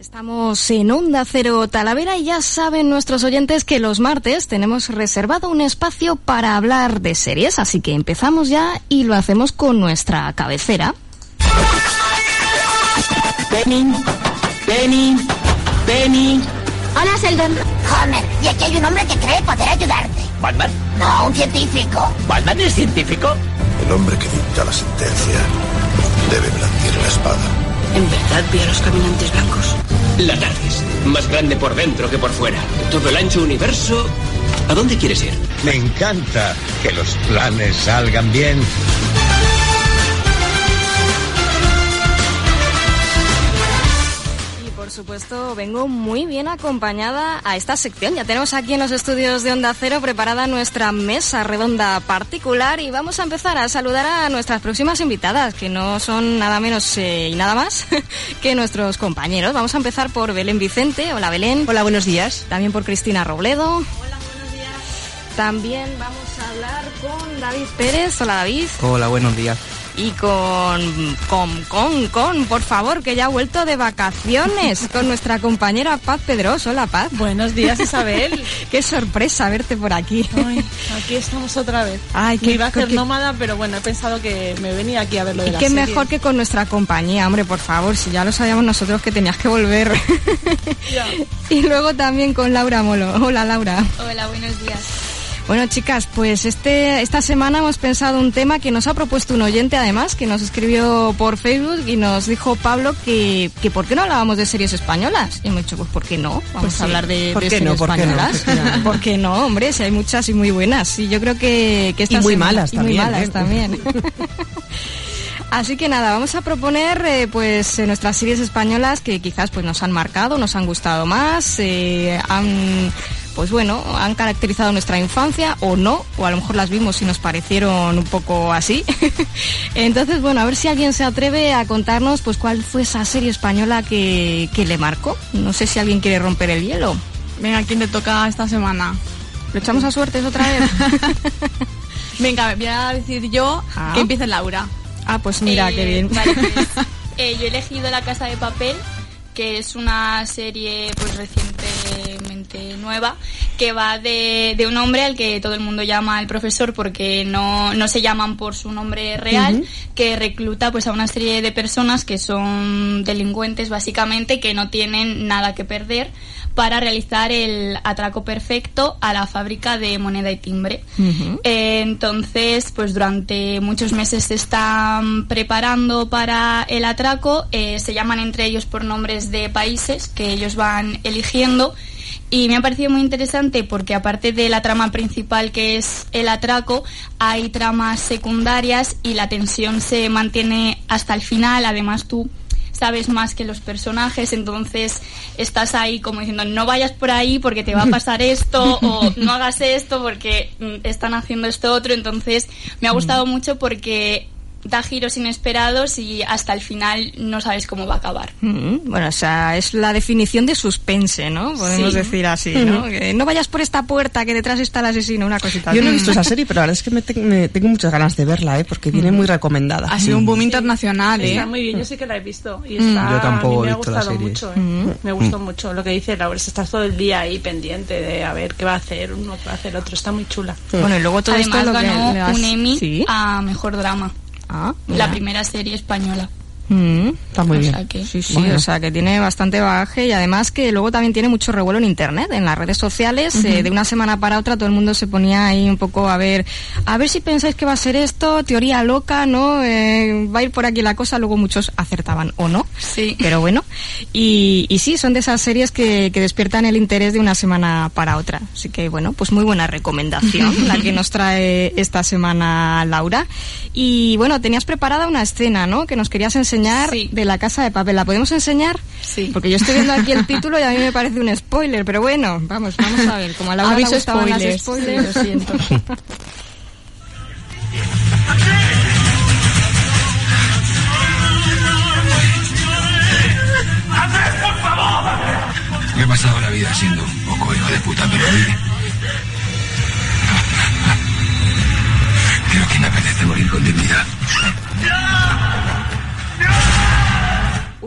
Estamos en Onda Cero Talavera y ya saben nuestros oyentes que los martes tenemos reservado un espacio para hablar de series, así que empezamos ya y lo hacemos con nuestra cabecera. Penny, Penny, Penny. Hola, Sheldon. Homer, y aquí hay un hombre que cree poder ayudarte. ¿Batman? No, un científico. ¿Batman es científico? El hombre que dicta la sentencia debe blandir la espada. ¿En verdad vi a los caminantes blancos? La TARDIS, más grande por dentro que por fuera. Todo el ancho universo. ¿A dónde quieres ir? Me encanta que los planes salgan bien. Por supuesto, vengo muy bien acompañada a esta sección. Ya tenemos aquí en los estudios de Onda Cero preparada nuestra mesa redonda particular y vamos a empezar a saludar a nuestras próximas invitadas, que no son nada menos eh, y nada más que nuestros compañeros. Vamos a empezar por Belén Vicente. Hola Belén. Hola, buenos días. También por Cristina Robledo. Hola, buenos días. También vamos a hablar con David Pérez. Hola David. Hola, buenos días. Y con, con, con, con, por favor, que ya ha vuelto de vacaciones con nuestra compañera Paz Pedros. Hola, Paz. Buenos días, Isabel. Qué sorpresa verte por aquí. Ay, aquí estamos otra vez. Ay, Me qué- iba a hacer qué- nómada, pero bueno, he pensado que me venía aquí a ver lo de Y la qué serie. mejor que con nuestra compañía, hombre, por favor, si ya lo sabíamos nosotros que tenías que volver. Ya. y luego también con Laura Molo. Hola, Laura. Hola, buenos días. Bueno, chicas, pues este, esta semana hemos pensado un tema que nos ha propuesto un oyente, además, que nos escribió por Facebook y nos dijo Pablo que, que ¿por qué no hablábamos de series españolas? Y hemos dicho, pues ¿por qué no? Vamos Pues a sí. hablar de, ¿Por de qué series no? ¿Por qué no? españolas. ¿Por qué no, hombre? Si hay muchas y muy buenas. Y yo creo que, que esta Y muy semana- malas y muy también, malas ¿eh? también. Así que nada, vamos a proponer eh, pues eh, nuestras series españolas que quizás pues nos han marcado, nos han gustado más, eh, han pues bueno, han caracterizado nuestra infancia o no, o a lo mejor las vimos y nos parecieron un poco así. Entonces, bueno, a ver si alguien se atreve a contarnos pues cuál fue esa serie española que, que le marcó. No sé si alguien quiere romper el hielo. Venga, ¿quién le toca esta semana? ¿Lo echamos a suertes otra vez? Venga, voy a decir yo Ah. que empiece Laura. ah, pues mira, Eh, qué bien. vale, pues, eh, yo he elegido La Casa de Papel, que es una serie pues recientemente nueva, que va de, de un hombre al que todo el mundo llama el profesor porque no, no se llaman por su nombre real, que recluta pues a una serie de personas que son delincuentes básicamente, que no tienen nada que perder para realizar el atraco perfecto a la fábrica de moneda y timbre. Eh, entonces, pues durante muchos meses se están preparando para el atraco, eh, se llaman entre ellos por nombres de países que ellos van eligiendo. Y me ha parecido muy interesante porque aparte de la trama principal que es el atraco, hay tramas secundarias y la tensión se mantiene hasta el final. Además tú sabes más que los personajes, entonces estás ahí como diciendo no vayas por ahí porque te va a pasar esto o no hagas esto porque mm, están haciendo esto otro, entonces me ha gustado mucho porque da giros inesperados y hasta el final no sabes cómo va a acabar. Mm, Bueno, o sea, es la definición de suspense, ¿no? Podemos Sí. decir así, ¿no? Que no vayas por esta puerta que detrás está el asesino, una cosita. Yo no he visto esa serie, pero la verdad es que me, te- me tengo muchas ganas de verla, ¿eh? porque viene muy recomendada. Ha sido un boom internacional, ¿eh? Está muy bien, yo sí que la he visto. Y está, Yo tampoco a mí me he ha gustado serie. mucho. ¿eh? Me gustó mucho lo que dice Laura. Estás todo el día ahí pendiente de a ver qué va a hacer uno, qué va a hacer otro. Está muy chula. Bueno, y luego todo Además esto lo que ganó le has- un Emmy ¿Sí? a Mejor Drama, Ah, la primera serie española. Mm, Está muy O bien. sea que- Sí, sí, Bueno. o sea que tiene bastante bagaje y además que luego también tiene mucho revuelo en internet, en las redes sociales. eh, de una semana para otra todo el mundo se ponía ahí un poco a ver, a ver si pensáis que va a ser esto, teoría loca, ¿no? Eh, va a ir por aquí la cosa, luego muchos acertaban o no. Sí. Pero bueno, y, y sí, son de esas series que, que despiertan el interés de una semana para otra. Así que bueno, pues muy buena recomendación la que nos trae esta semana Laura. Y bueno, tenías preparada una escena, ¿no? Que nos querías enseñar Sí. de la casa de papel. ¿La podemos enseñar? Sí. Porque yo estoy viendo aquí el título y a mí me parece un spoiler, pero bueno, vamos, vamos a ver. Como a Laura Aviso le gustaban las spoilers. spoilers, lo siento. Me he pasado la vida siendo un poco hijo de puta, pero hoy... Creo que me apetece morir con dignidad.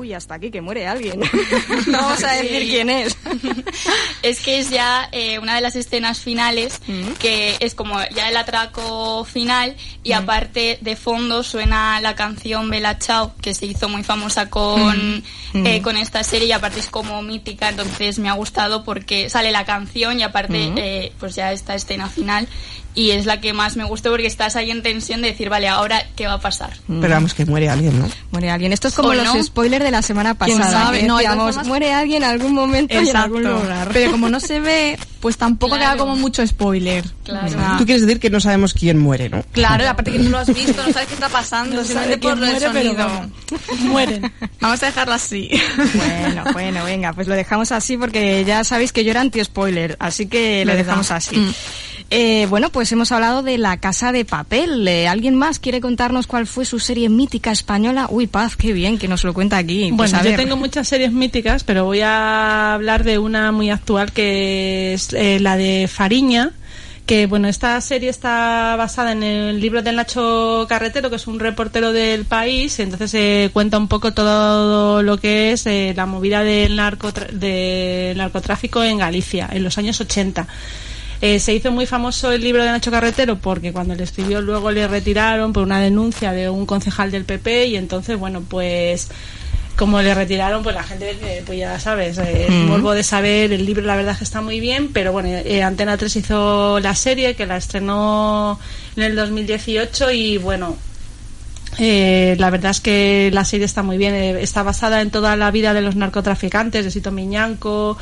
Uy, y hasta aquí, que muere alguien. no vamos a decir Sí. quién es. es que es ya eh, una de las escenas finales Mm. que es como ya el atraco final y aparte de fondo suena la canción Bella Ciao que se hizo muy famosa con, Mm. eh, con esta serie y aparte es como mítica entonces me ha gustado porque sale la canción y aparte eh, pues ya esta escena final y es la que más me gustó porque estás ahí en tensión de decir vale ahora qué va a pasar Pero vamos, que muere alguien, ¿no? Muere alguien. Esto es como ¿O los no? spoilers de la semana ¿Quién pasada. sabe? No, decíamos, formas- muere alguien en algún momento y en algún lugar. Pero como no se ve, pues tampoco Claro. queda como mucho spoiler. Claro. O sea, Tú quieres decir que no sabemos quién muere, ¿no? Claro, y aparte que no lo has visto, no sabes qué está pasando, No simplemente por el muere, pero sonido. vamos, mueren. Vamos a dejarlo así. Bueno, bueno, venga, pues lo dejamos así porque ya sabéis que yo era anti-spoiler, así que lo dejamos así. Mm. Eh, bueno, pues hemos hablado de La Casa de Papel. Eh, ¿Alguien más quiere contarnos cuál fue su serie mítica española? Uy, Paz, qué bien que nos lo cuenta aquí. Pues Bueno, yo tengo muchas series míticas, pero voy a hablar de una muy actual que es eh, la de Fariña. Que bueno, esta serie está basada en el libro de Nacho Carretero, que es un reportero del país. Entonces eh, cuenta un poco todo lo que es eh, la movida del, narcotra- del narcotráfico en Galicia en los años 80. Eh, se hizo muy famoso el libro de Nacho Carretero porque cuando le escribió luego le retiraron por una denuncia de un concejal del PP y entonces, bueno, pues como le retiraron, pues la gente, eh, pues ya sabes, eh, el morbo de saber, el libro la verdad es que está muy bien, pero bueno, eh, Antena 3 hizo la serie que la estrenó en el 2018 y bueno, eh, la verdad es que la serie está muy bien, eh, está basada en toda la vida de los narcotraficantes, de Sito Miñanco,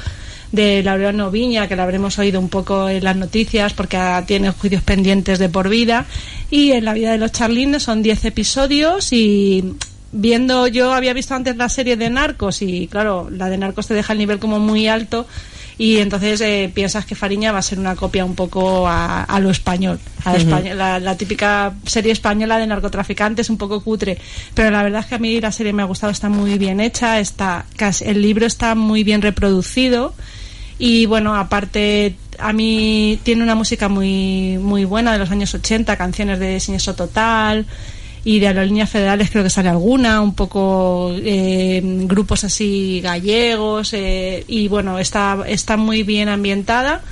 de Laureano Viña, que la habremos oído un poco en las noticias porque tiene juicios pendientes de por vida, y en la vida de los Charlines son 10 episodios y viendo, yo había visto antes la serie de Narcos y claro, la de Narcos te deja el nivel como muy alto y entonces eh, piensas que Fariña va a ser una copia un poco a, a lo español, a español- la, la típica serie española de narcotraficantes un poco cutre, pero la verdad es que a mí la serie me ha gustado, está muy bien hecha, está casi- el libro está muy bien reproducido y bueno, aparte a mí tiene una música muy muy buena de los años 80, canciones de Siniestro Total y de Aerolíneas Federales creo que sale alguna, un poco eh, grupos así gallegos eh, y bueno, está, está muy bien ambientada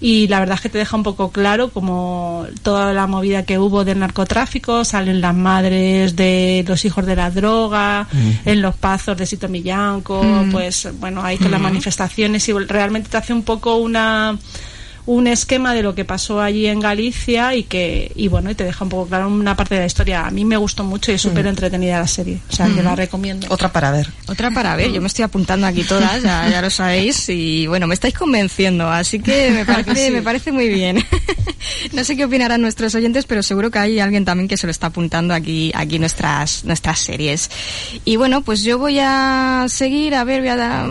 y la verdad es que te deja un poco claro como toda la movida que hubo del narcotráfico, salen las madres de los hijos de la droga, en los pazos de Sito Millanco, pues bueno, ahí con las manifestaciones y realmente te hace un poco una un esquema de lo que pasó allí en Galicia y que y bueno y te deja un poco claro una parte de la historia a mí me gustó mucho y es súper entretenida la serie o sea que la recomiendo Otra para ver. Otra para ver, yo me estoy apuntando aquí todas, ya, ya lo sabéis, y bueno, me estáis convenciendo, así que me parece, me parece muy bien. No sé qué opinarán nuestros oyentes, pero seguro que hay alguien también que se lo está apuntando aquí, aquí nuestras, nuestras series. Y bueno, pues yo voy a seguir, a ver, voy a dar,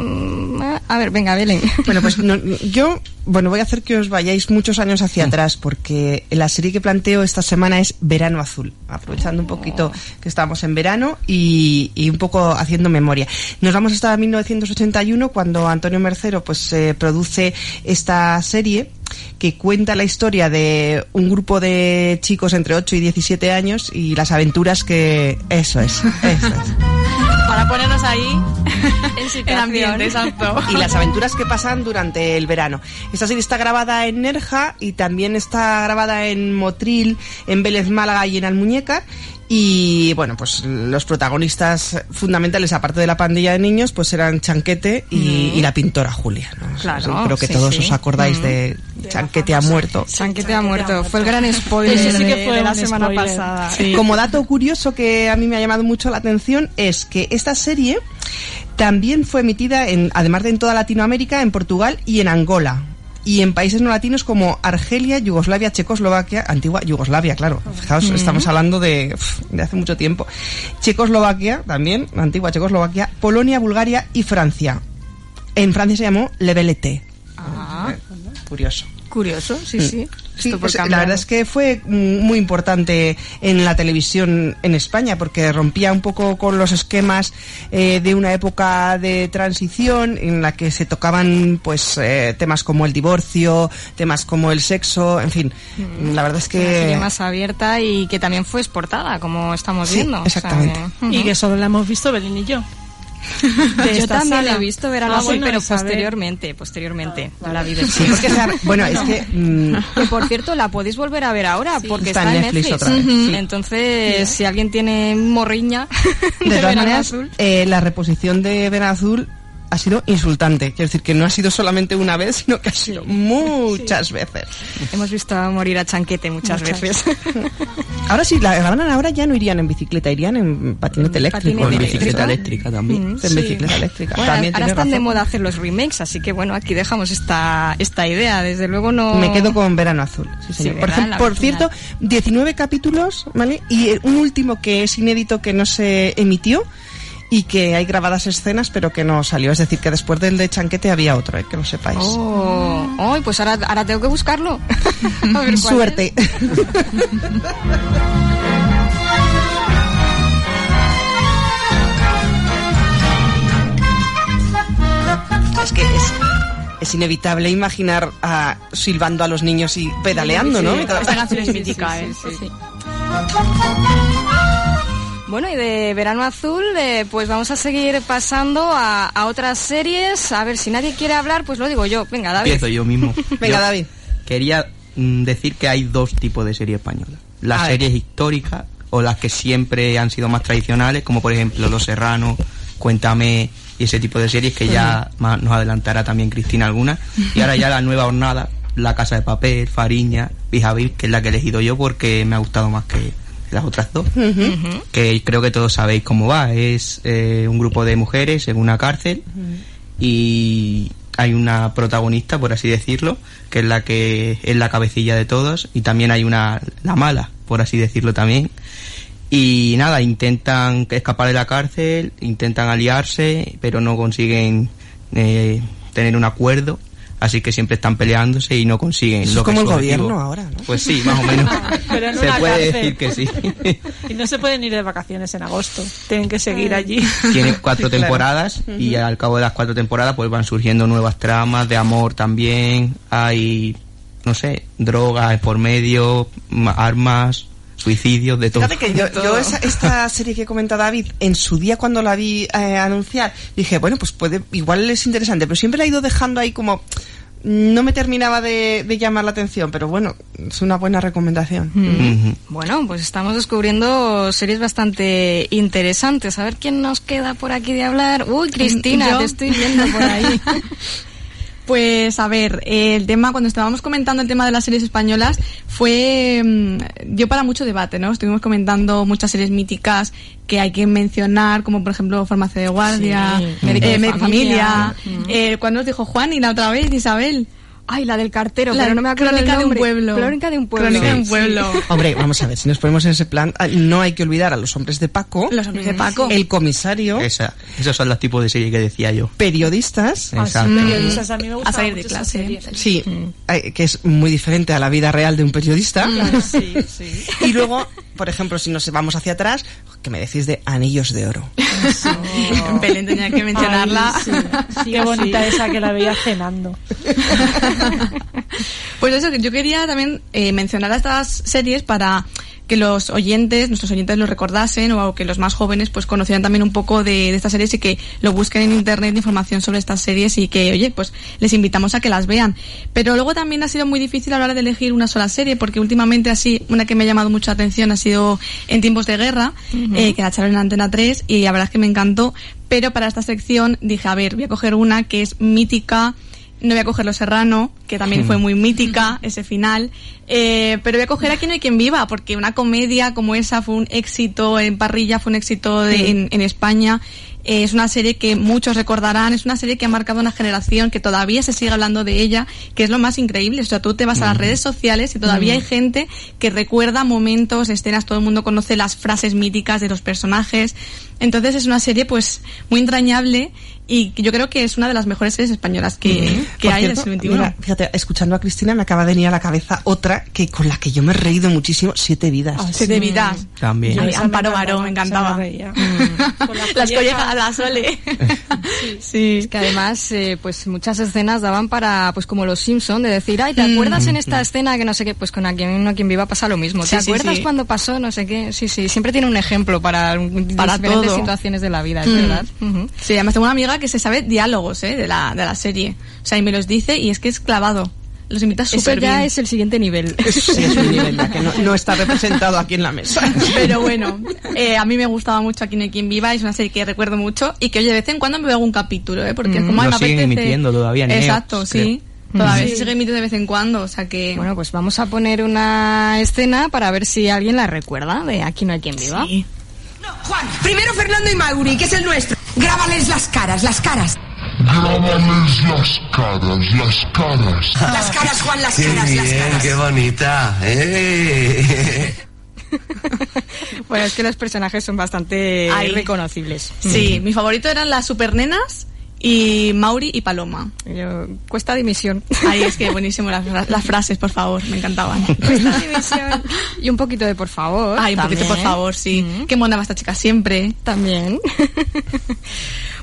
a ver, venga, Belén. Bueno, pues no- yo, bueno, voy a hacer que os vayáis muchos años hacia atrás, porque la serie que planteo esta semana es Verano Azul, aprovechando un poquito que estamos en verano y, y un poco haciendo memoria. Nos vamos hasta 1981, cuando Antonio Mercero pues eh, produce esta serie que cuenta la historia de un grupo de chicos entre 8 y 17 años y las aventuras que... Eso es, eso es. Para ponernos ahí En situación. ambiente, exacto. y las aventuras que pasan durante el verano. Esta serie está grabada en Nerja y también está grabada en Motril, en Vélez Málaga y en Almuñécar. Y bueno, pues los protagonistas fundamentales, aparte de la pandilla de niños, pues eran Chanquete y, y la pintora Julia. ¿no? Claro, Creo que sí, todos sí. os acordáis Mm. de Chanquete ha muerto. Chanquete ha muerto, fue el gran spoiler Ese sí que de- fue de la semana spoiler. pasada. Sí. Como dato curioso que a mí me ha llamado mucho la atención es que esta serie también fue emitida, en, además de en toda Latinoamérica, en Portugal y en Angola. Y en países no latinos como Argelia, Yugoslavia, Checoslovaquia, antigua Yugoslavia, claro. Fijaos, estamos hablando de, de hace mucho tiempo. Checoslovaquia, también, antigua Checoslovaquia, Polonia, Bulgaria y Francia. En Francia se llamó Le Velete. Ah, Curioso. Curioso, sí, sí. Sí, Esto por pues, la cambiar. verdad es que fue mm, muy importante en la televisión en España porque rompía un poco con los esquemas eh, de una época de transición en la que se tocaban pues eh, temas como el divorcio, temas como el sexo, en fin, la verdad es Una serie que más abierta y que también fue exportada, como estamos Sí, viendo. O sea exactamente. y que solo la hemos visto Belén y yo de Yo esta también sala. he visto Verano Ah, Azul, bueno, pero posteriormente, posteriormente. no la vi Sí, porque, o sea, bueno, es que mm, Que por cierto, la podéis volver a ver ahora, porque Está está, en Netflix Netflix. otra vez, sí. Entonces, si alguien tiene morriña de, de todas Verano maneras, Azul, eh, la reposición de Verano Azul ha sido insultante. Quiero decir que no ha sido solamente una vez, sino que ha sido muchas veces. hemos visto morir a Chanquete muchas, Muchas. veces. Ahora sí, la grabaran ahora ya no irían en bicicleta, irían en patinete eléctrico. Con Patinete bicicleta eléctrica también. En Sí. bicicleta eléctrica. Bueno, También ahora están de razón. moda hacer los remakes, así que bueno, aquí dejamos esta, esta idea. Desde luego no... Me quedo con Verano Azul. Sí, Sí, señor. por ¿verdad? por cierto, 19 capítulos, ¿vale? Y un último que es inédito que no se emitió y que hay grabadas escenas pero que no salió. Es decir, que después del de Chanquete había otro, eh, que lo sepáis. Oh, Ay, pues ahora, ahora tengo que buscarlo. A ver Suerte. es que es, es inevitable imaginar a, silbando a los niños y pedaleando, ¿no? Mientras- Esta canción es mítica, ¿eh? Bueno, y de Verano Azul, eh, pues vamos a seguir pasando a, a otras series. A ver, si nadie quiere hablar, pues lo digo yo. Venga, David. Empiezo yo mismo. Venga, Yo David. Quería mm, decir que hay dos tipos de series españolas. Las A ver. series históricas o las que siempre han sido más tradicionales, como por ejemplo Los Serranos, Cuéntame y ese tipo de series que ya ma- nos adelantará también Cristina alguna. Y ahora ya la nueva jornada, La Casa de Papel, Fariña, Pijavir, que es la que he elegido yo porque me ha gustado más que las otras dos. Que creo que todos sabéis cómo va. Es eh, un grupo de mujeres en una cárcel y hay una protagonista, por así decirlo, que es la que es la cabecilla de todos y también hay una la mala, por así decirlo también. Y nada, intentan escapar de la cárcel, intentan aliarse, pero no consiguen eh, tener un acuerdo, así que siempre están peleándose y no consiguen Eso lo es que como el su objetivo. gobierno ahora, ¿no? Pues sí, más o menos. Pero en Se una puede cárcel. decir que sí. Y no se pueden ir de vacaciones en agosto. Tienen que seguir allí. Tiene cuatro Sí, claro. temporadas y al cabo de las cuatro temporadas pues van surgiendo nuevas tramas de amor también. Hay, no sé, drogas por medio, ma- armas, suicidios, de todo. Fíjate que yo, yo esa- esta serie que comenta David, en su día cuando la vi eh, anunciar, dije, bueno, pues puede, igual es interesante, pero siempre la he ido dejando ahí como... No me terminaba de, de llamar la atención, pero bueno, es una buena recomendación. Ujú. Bueno, pues estamos descubriendo series bastante interesantes. A ver quién nos queda por aquí de hablar. Uy, Cristina, ¿Yo? te estoy viendo por ahí. Pues a ver, el tema, cuando estábamos comentando el tema de las series españolas, fue, mm, dio para mucho debate, ¿no? Estuvimos comentando muchas series míticas que hay que mencionar, como por ejemplo Farmacia de Guardia, Sí, eh, Médico Familia. Familia. Eh, ¿Cuándo nos dijo Juan y la otra vez, Isabel? Ay, la del cartero, La pero no me acuerdo Crónica del de un pueblo. Crónica de un pueblo. Crónica de un Sí. pueblo. Hombre, vamos a ver, si nos ponemos en ese plan, ah, no hay que olvidar a los hombres de Paco, Los hombres de Paco. el comisario, Esa, esos son los tipos de series que decía yo. periodistas, Exacto. Periodistas, a mí me A gustaba salir de clase. serie. sí, eh, que es muy diferente a la vida real de un periodista. Sí, sí. Y luego, por ejemplo, si nos vamos hacia atrás, que me decís de Anillos de Oro. Belén tenía que mencionarla. Ay, sí. Qué bonita esa que la veía cenando. Pues eso, que yo quería también eh, mencionar a estas series para que los oyentes, nuestros oyentes lo recordasen o que los más jóvenes pues conocieran también un poco de, de estas series y que lo busquen en internet información sobre estas series y que, oye, pues les invitamos a que las vean. Pero luego también ha sido muy difícil a la hora de elegir una sola serie porque últimamente así, una que me ha llamado mucha atención ha sido En tiempos de guerra, eh, que la echaron en Antena 3 y la verdad es que me encantó. Pero para esta sección dije, a ver, voy a coger una que es mítica, no voy a coger Los Serrano, que también fue muy mítica ese final, eh, pero voy a coger Aquí no hay quien viva, porque una comedia como esa fue un éxito en parrilla, fue un éxito de- en, en España. Eh, es una serie que muchos recordarán, es una serie que ha marcado una generación, que todavía se sigue hablando de ella, que es lo más increíble. O sea, tú te vas a las redes sociales y todavía hay gente que recuerda momentos, escenas, todo el mundo conoce las frases míticas de los personajes. Entonces es una serie pues muy entrañable y yo creo que es una de las mejores series españolas que, que hay en el cierto, siglo XXI. mira, fíjate, escuchando a Cristina me acaba de venir a la cabeza otra que con la que yo me he reído muchísimo, Siete Vidas. Siete vidas. También. Ay, Amparo me Baró, me encantaba. esa Con las Las collejas. collejas, la Sole. sí. Es que además, eh, pues muchas escenas daban para, pues como los Simpson, de decir, ay, ¿te acuerdas en esta escena que no sé qué? Pues con a quien, no quien viva pasa lo mismo. ¿Te Sí, sí, acuerdas sí. cuando pasó no sé qué? Sí, sí, siempre tiene un ejemplo para, Para diferentes todo. situaciones de la vida, es Mm. verdad. Sí, además tengo una amiga que se sabe diálogos ¿eh? de, la, de la serie. O sea, y me los dice y es que es clavado. Los imita Eso súper ya bien. es el siguiente nivel. Sí, es un nivel ya que no, no está representado aquí en la mesa. Pero bueno, eh, a mí me gustaba mucho Aquí no hay quien viva, es una serie que recuerdo mucho y que oye, de vez en cuando me veo algún capítulo, ¿eh? porque es como Lo me siguen apetece. emitiendo todavía en Exacto, sí. creo. Todavía Mm. se sigue emitiendo de vez en cuando, o sea que... Bueno, pues vamos a poner una escena para ver si alguien la recuerda de Aquí no hay quien viva. Sí. Juan, primero Fernando y Mauri, que es el nuestro. Grábales las caras, las caras. Grábales las caras, las caras. Las caras, Juan, las Qué caras, las bien, caras. qué bonita. ¡Eh! Bueno, es que los personajes son bastante Ay. reconocibles. Sí, mi favorito eran las supernenas y Mauri y Paloma. Yo- cuesta dimisión. Ay, es que buenísimo las, fra- las frases, por favor, me encantaban. Cuesta dimisión. Y un poquito de por favor. Ay, un poquito, por también. favor, sí. Qué mona va esta chica siempre. También.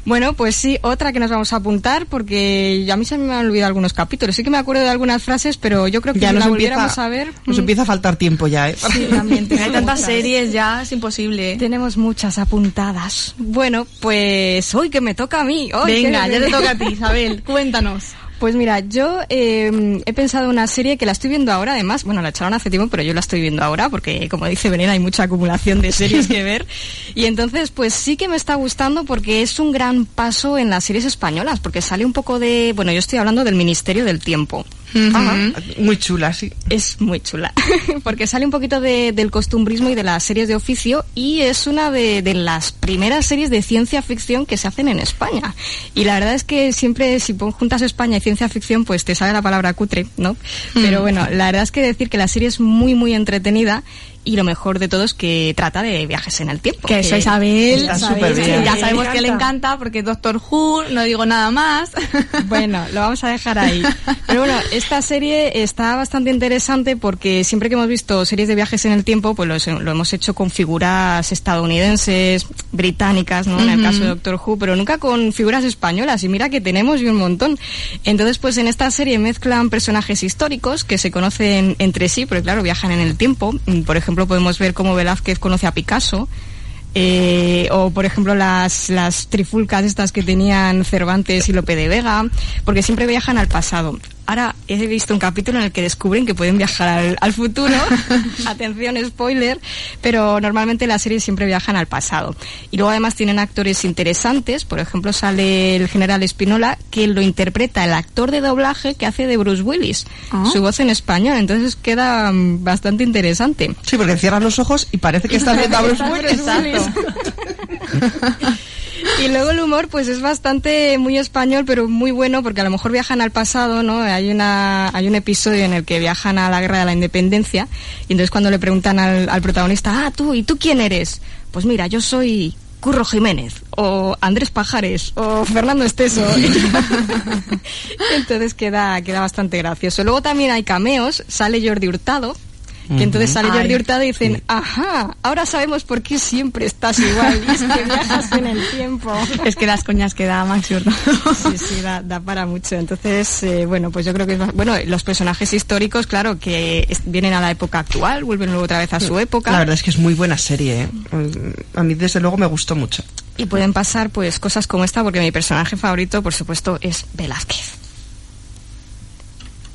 Bueno, pues sí, otra que nos vamos a apuntar porque a mí se me han olvidado algunos capítulos. Sí que me acuerdo de algunas frases, pero yo creo que Ya si nos la empieza, volviéramos a ver... nos mm, empieza a faltar tiempo ya, ¿eh? Sí, también Hay tantas series ya, es imposible. Tenemos muchas apuntadas. Bueno, pues hoy que me toca a mí. Hoy, Venga, ya te toca a ti, Isabel. Cuéntanos. Pues mira, yo eh, he pensado en una serie que la estoy viendo ahora, además, bueno, la echaron hace tiempo, pero yo la estoy viendo ahora porque, como dice Venera, hay mucha acumulación de series que ver. Y entonces, pues sí que me está gustando porque es un gran paso en las series españolas, porque sale un poco de, bueno, yo estoy hablando del Ministerio del Tiempo. Ajá, muy chula, sí. Es muy chula, porque sale un poquito de- del costumbrismo y de las series de oficio y es una de, de las primeras series de ciencia ficción que se hacen en España. Y la verdad es que siempre si pon- juntas España y ciencia ficción, pues te sale la palabra cutre, ¿no? Pero Mm. bueno, la verdad es que decir que la serie es muy, muy entretenida y lo mejor de todo es que trata de viajes en el tiempo. Que eso Isabel, que bien. ya Me sabemos que le encanta. porque Doctor Who, no digo nada más. Bueno, lo vamos a dejar ahí. Pero bueno, esta serie está bastante interesante porque siempre que hemos visto series de viajes en el tiempo, pues lo, lo hemos hecho con figuras estadounidenses, británicas, ¿no? En el caso de Doctor Who, pero nunca con figuras españolas. Y mira que tenemos y un montón. Entonces, pues en esta serie mezclan personajes históricos que se conocen entre sí, porque claro, viajan en el tiempo. Por ejemplo, podemos ver cómo Velázquez conoce a Picasso. Eh, o por ejemplo las, las trifulcas estas que tenían Cervantes y Lope de Vega, porque siempre viajan al pasado. Ahora he visto un capítulo en el que descubren que pueden viajar al, al futuro, atención spoiler, pero normalmente las series siempre viajan al pasado. Y luego además tienen actores interesantes, por ejemplo sale el general Espinola que lo interpreta el actor de doblaje que hace de Bruce Willis, Ah. su voz en español, entonces queda mm, bastante interesante. Sí, porque cierras los ojos y parece que estás viendo a Bruce Willis. Y luego el humor, pues es bastante muy español, pero muy bueno, porque a lo mejor viajan al pasado, ¿no? Hay una, hay un episodio en el que viajan a la guerra de la independencia, y entonces cuando le preguntan al, al protagonista, ah, tú, ¿y tú quién eres? Pues mira, yo soy Curro Jiménez, o Andrés Pajares, o Fernando Esteso. entonces queda, queda bastante gracioso. Luego también hay cameos, sale Jordi Hurtado, que entonces sale Ay. Jordi Hurtado y dicen, ajá, ahora sabemos por qué siempre estás igual, y es que viajas en el tiempo. es que las coñas que da Max Hurtado. Sí, sí, da, da para mucho. Entonces, eh, bueno, pues yo creo que es bueno, los personajes históricos, claro, que es- vienen a la época actual, vuelven luego otra vez a su época La verdad es que es muy buena serie, ¿eh? Mm, A mí desde luego me gustó mucho. y pueden pasar pues cosas como esta, porque mi personaje favorito, por supuesto, es Velázquez.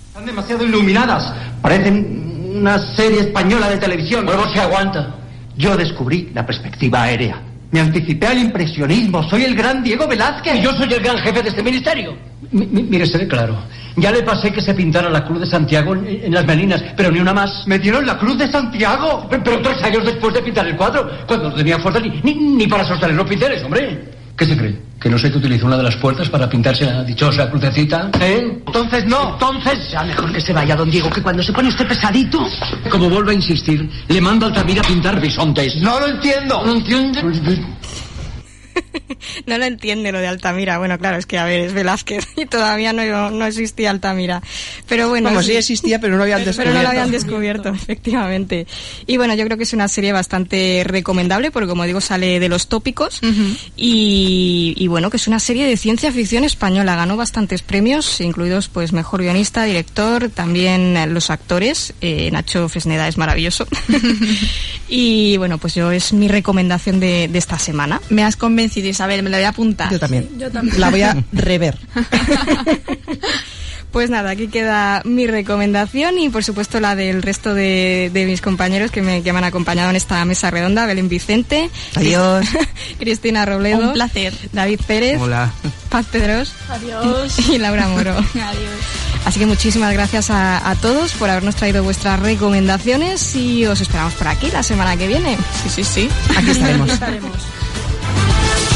Están demasiado iluminadas. Parecen una serie española de televisión. Luego se aguanta. Yo descubrí la perspectiva aérea. Me anticipé al impresionismo. Soy el gran Diego Velázquez. Y yo soy el gran jefe de este ministerio. Mi- mi- mire, seré claro. Ya le pasé que se pintara la cruz de Santiago en, en las meninas, pero ni una más. ¡Me dieron la cruz de Santiago! Pero, pero tres años después de pintar el cuadro, cuando no tenía fuerza ni, ni, ni para sostener los pinceles, hombre. ¿Qué se cree? ¿Que no sé que utilizó una de las puertas para pintarse la dichosa crucecita? ¿Eh? Entonces no. Entonces... Ya mejor que se vaya, don Diego, que cuando se pone usted pesadito. Como vuelvo a insistir, le mando a Altamira a pintar bisontes. No lo entiendo. ¿No entiende? no lo entiende lo de Altamira. Bueno, claro, es que a ver, es Velázquez y todavía no, no existía Altamira. Pero bueno. Vamos, sí existía, pero no lo habían descubierto. Pero no lo habían descubierto, efectivamente. Y bueno, yo creo que es una serie bastante recomendable porque, como digo, sale de los tópicos. y, y bueno, que es una serie de ciencia ficción española. Ganó bastantes premios, incluidos pues mejor guionista, director, también eh, los actores. Eh, Nacho Fresneda es maravilloso. y bueno, pues yo es mi recomendación de, de esta semana. Me has convencido, Isabel, me la voy a apuntar. Yo también. Yo también. La voy a rever. Pues nada, aquí queda mi recomendación y por supuesto la del resto de, de mis compañeros que me, que me han acompañado en esta mesa redonda, Belén Vicente, Adiós. Cristina Robledo, Un placer. David Pérez, Hola. Paz Pedros Adiós. y Laura Moro. Adiós. Así que muchísimas gracias a, a todos por habernos traído vuestras recomendaciones y os esperamos por aquí la semana que viene. Sí, sí, sí. Aquí estaremos. Estaremos.